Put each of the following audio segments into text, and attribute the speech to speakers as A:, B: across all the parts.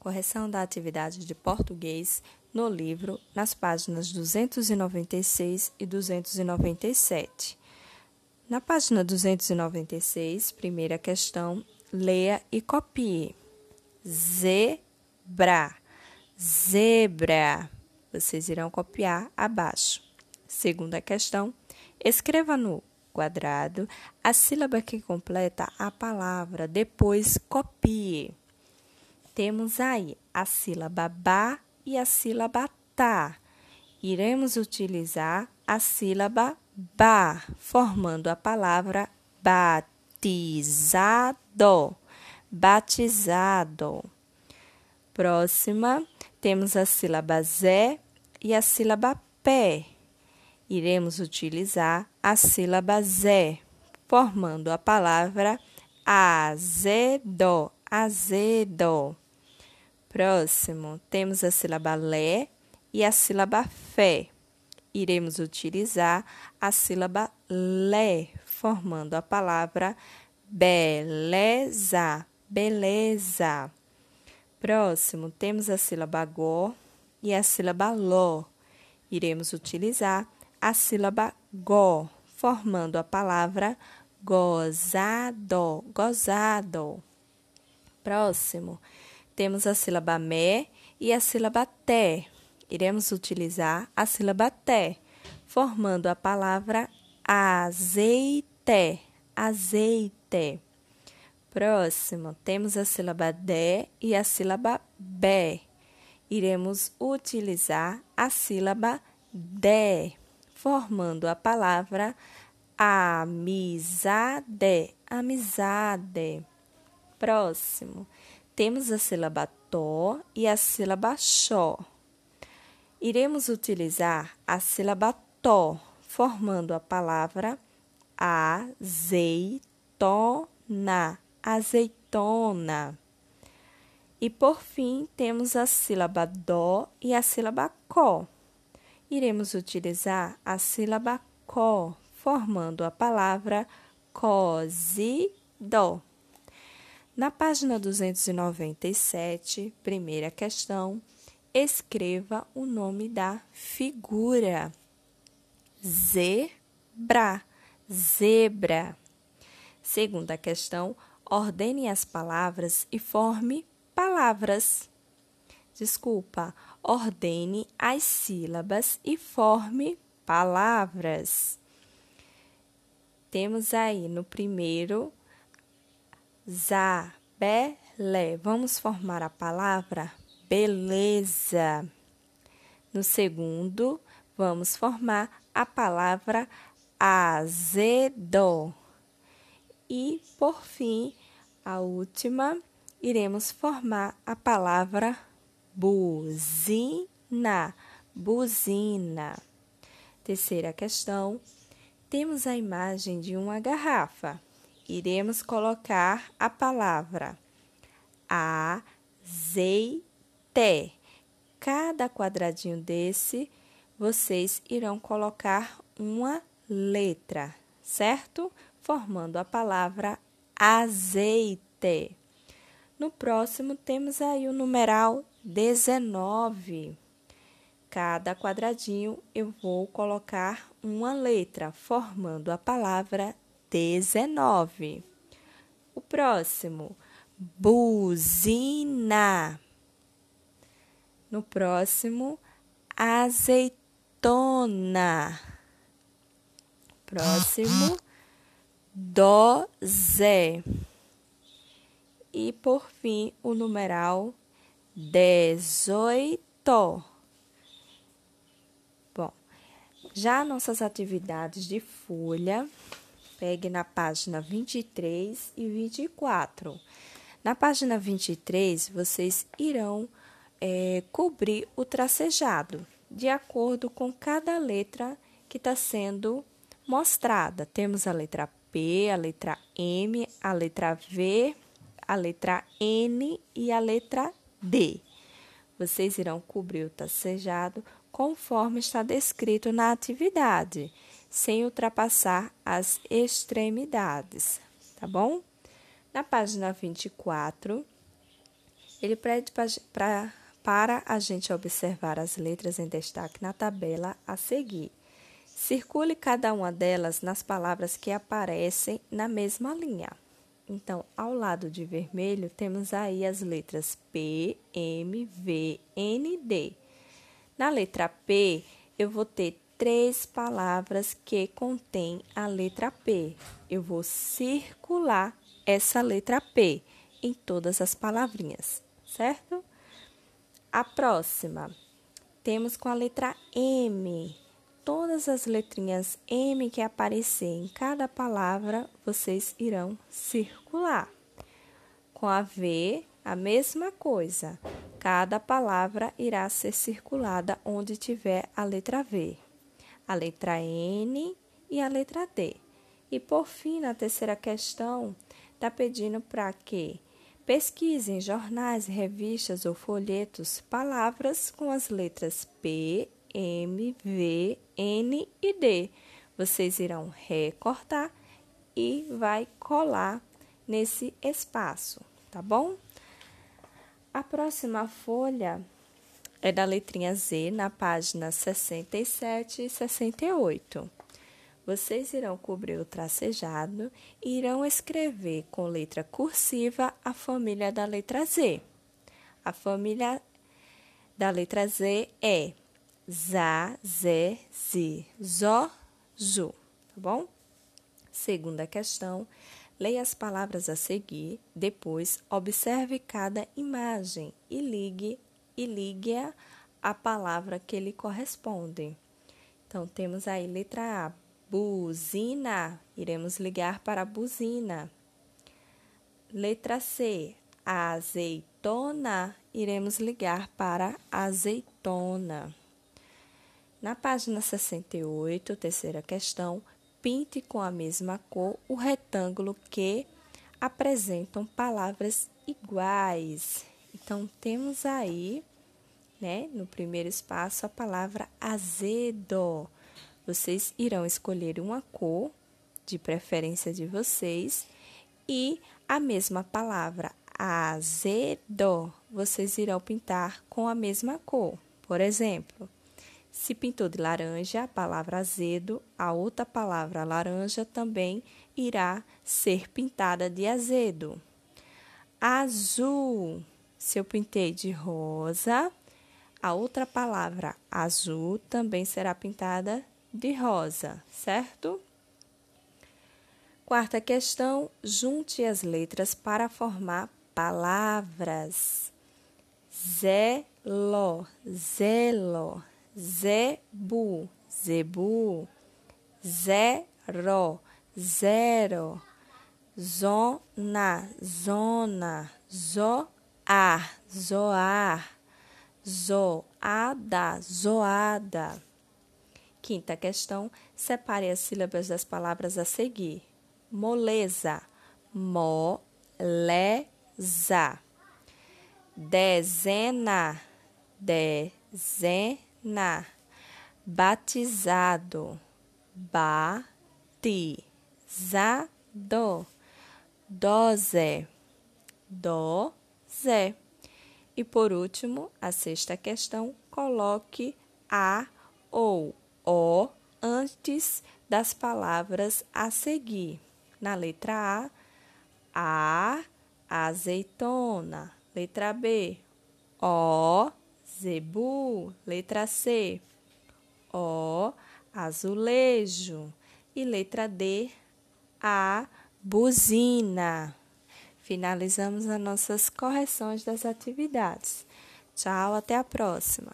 A: correção da atividade de português no livro, nas páginas 296 e 297. Na página 296, primeira questão, leia e copie. Zebra, zebra. Vocês irão copiar abaixo. Segunda questão, escreva no quadrado a sílaba que completa a palavra, depois copie. Temos aí a sílaba ba e a sílaba tá. Iremos utilizar a sílaba ba, formando a palavra batizado. Batizado. Próxima, temos a sílaba zé e a sílaba pé. Iremos utilizar a sílaba zé, formando a palavra azedo. Azedo. Próximo, temos a sílaba lé e a sílaba fé. Iremos utilizar a sílaba lé, formando a palavra beleza. Beleza. Próximo, temos a sílaba go e a sílaba lo. Iremos utilizar a sílaba go, formando a palavra gozado. Gozado. Próximo, temos a sílaba me e a sílaba té. Iremos utilizar a sílaba té, formando a palavra azeite. Azeite. Próximo, temos a sílaba de e a sílaba bé. Iremos utilizar a sílaba de, formando a palavra amizade. Amizade. Próximo, temos a sílaba to e a sílaba xó. Iremos utilizar a sílaba to, formando a palavra azeitona, azeitona. E por fim, temos a sílaba dó e a sílaba có. Iremos utilizar a sílaba có, formando a palavra cozido. Na página 297, primeira questão, escreva o nome da figura. Zebra, zebra. Segunda questão, ordene as palavras e forme palavras. Desculpa, ordene as sílabas e forme palavras. Temos aí no primeiro Zabelé. Vamos formar a palavra beleza. No segundo, vamos formar a palavra azedo. E, por fim, a última, iremos formar a palavra buzina. Buzina. Terceira questão, temos a imagem de uma garrafa iremos colocar a palavra azeite. Cada quadradinho desse, vocês irão colocar uma letra, certo? Formando a palavra azeite. No próximo, temos aí o numeral 19. Cada quadradinho eu vou colocar uma letra, formando a palavra 19. O próximo, buzina. No próximo, azeitona. Próximo, doze. E por fim, o numeral dezoito. Bom, já nossas atividades de folha Pegue na página 23 e 24. Na página 23, vocês irão é, cobrir o tracejado de acordo com cada letra que está sendo mostrada. Temos a letra P, a letra M, a letra V, a letra N e a letra D. Vocês irão cobrir o tracejado conforme está descrito na atividade sem ultrapassar as extremidades, tá bom? Na página 24, Ele pede pra, para a gente observar as letras em destaque na tabela a seguir. Circule cada uma delas nas palavras que aparecem na mesma linha. Então, ao lado de vermelho, temos aí as letras P, M, V, N, D. Na letra P, eu vou ter três palavras que contêm a letra P. Eu vou circular essa letra P em todas as palavrinhas, certo? A próxima, temos com a letra M. Todas as letrinhas M que aparecer em cada palavra, vocês irão circular. Com a V, a mesma coisa. Cada palavra irá ser circulada onde tiver a letra V a letra N e a letra D. E por fim, na terceira questão, está pedindo para que pesquise em jornais, revistas ou folhetos palavras com as letras P, M, V, N e D. Vocês irão recortar e vai colar nesse espaço, tá bom? A próxima folha é da letrinha Z na página 67 e 68. Vocês irão cobrir o tracejado e irão escrever com letra cursiva a família da letra Z. A família da letra Z é Zá, Zé, Zi, Zó, Zu, tá bom? Segunda questão, leia as palavras a seguir, depois observe cada imagem e ligue e ligue-a à palavra que lhe corresponde. Então, temos aí letra A, buzina, iremos ligar para buzina. Letra C, azeitona, iremos ligar para azeitona. Na página 68, terceira questão, pinte com a mesma cor o retângulo que apresentam palavras iguais. Então, temos aí né? No primeiro espaço, a palavra azedo. Vocês irão escolher uma cor, de preferência de vocês, e a mesma palavra azedo, vocês irão pintar com a mesma cor. Por exemplo, se pintou de laranja, a palavra azedo, a outra palavra laranja também irá ser pintada de azedo. Azul, se eu pintei de rosa, a outra palavra azul também será pintada de rosa, certo? Quarta questão: junte as letras para formar palavras. Zelo, zelo, zebu, zebu, zero, zero, zona, zona, zoar, zoar zoada, zoada. Quinta questão, separe as sílabas das palavras a seguir. Moleza, moleza. Dezena, dezena. Batizado, batizado. Doze, doze. E por último, a sexta questão, coloque a ou o antes das palavras a seguir. Na letra A, a azeitona. Letra B, o zebu. Letra C, o azulejo. E letra D, a buzina. Finalizamos as nossas correções das atividades. Tchau, até a próxima.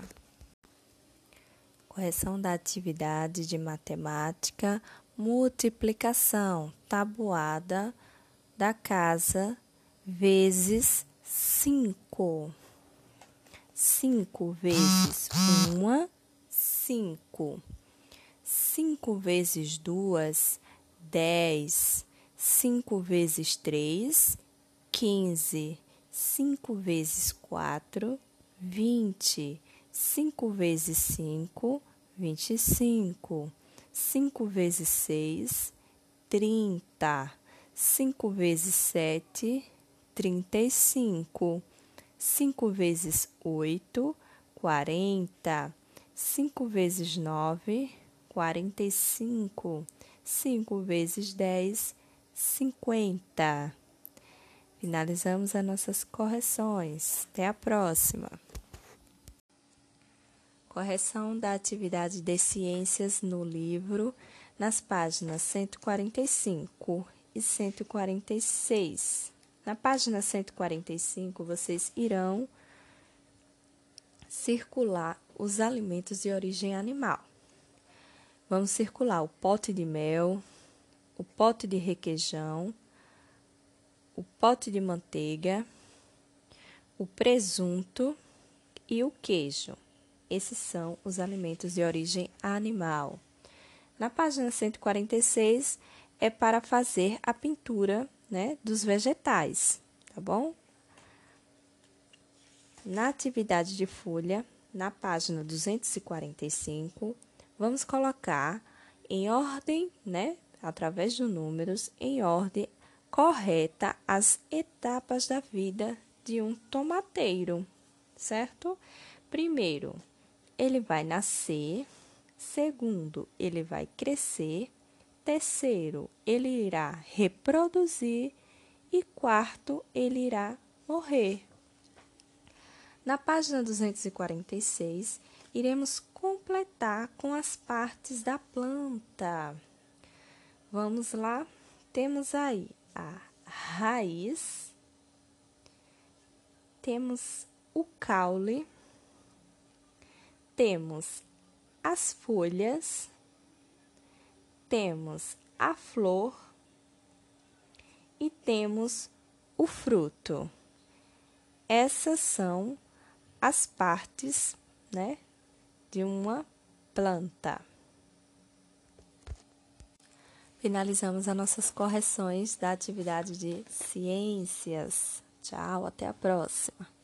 A: Correção da atividade de matemática, multiplicação, tabuada da casa vezes cinco. Cinco vezes uma, cinco. Cinco vezes duas, dez. Cinco vezes três, quinze, cinco vezes quatro, vinte, cinco vezes cinco, vinte e cinco, cinco vezes seis, trinta, cinco vezes sete, trinta e cinco, 5 vezes 8, 40. 5 vezes 9, 45. 5 vezes 10, 50. Finalizamos as nossas correções. Até a próxima. Correção da atividade de ciências no livro, nas páginas 145 e 146. Na página 145, vocês irão circular os alimentos de origem animal. Vamos circular o pote de mel, o pote de requeijão, o pote de manteiga, o presunto e o queijo. Esses são os alimentos de origem animal. Na página 146 é para fazer a pintura né, dos vegetais, tá bom? Na atividade de folha, na página 245, vamos colocar em ordem, né, através de números, em ordem correta as etapas da vida de um tomateiro, certo? Primeiro, ele vai nascer. Segundo, ele vai crescer. Terceiro, ele irá reproduzir. E quarto, ele irá morrer. Na página 246, iremos completar com as partes da planta. Vamos lá? Temos aí a raiz, temos o caule, temos as folhas, temos a flor e temos o fruto. Essas são as partes, né, de uma planta. Finalizamos as nossas correções da atividade de ciências. Tchau, até a próxima.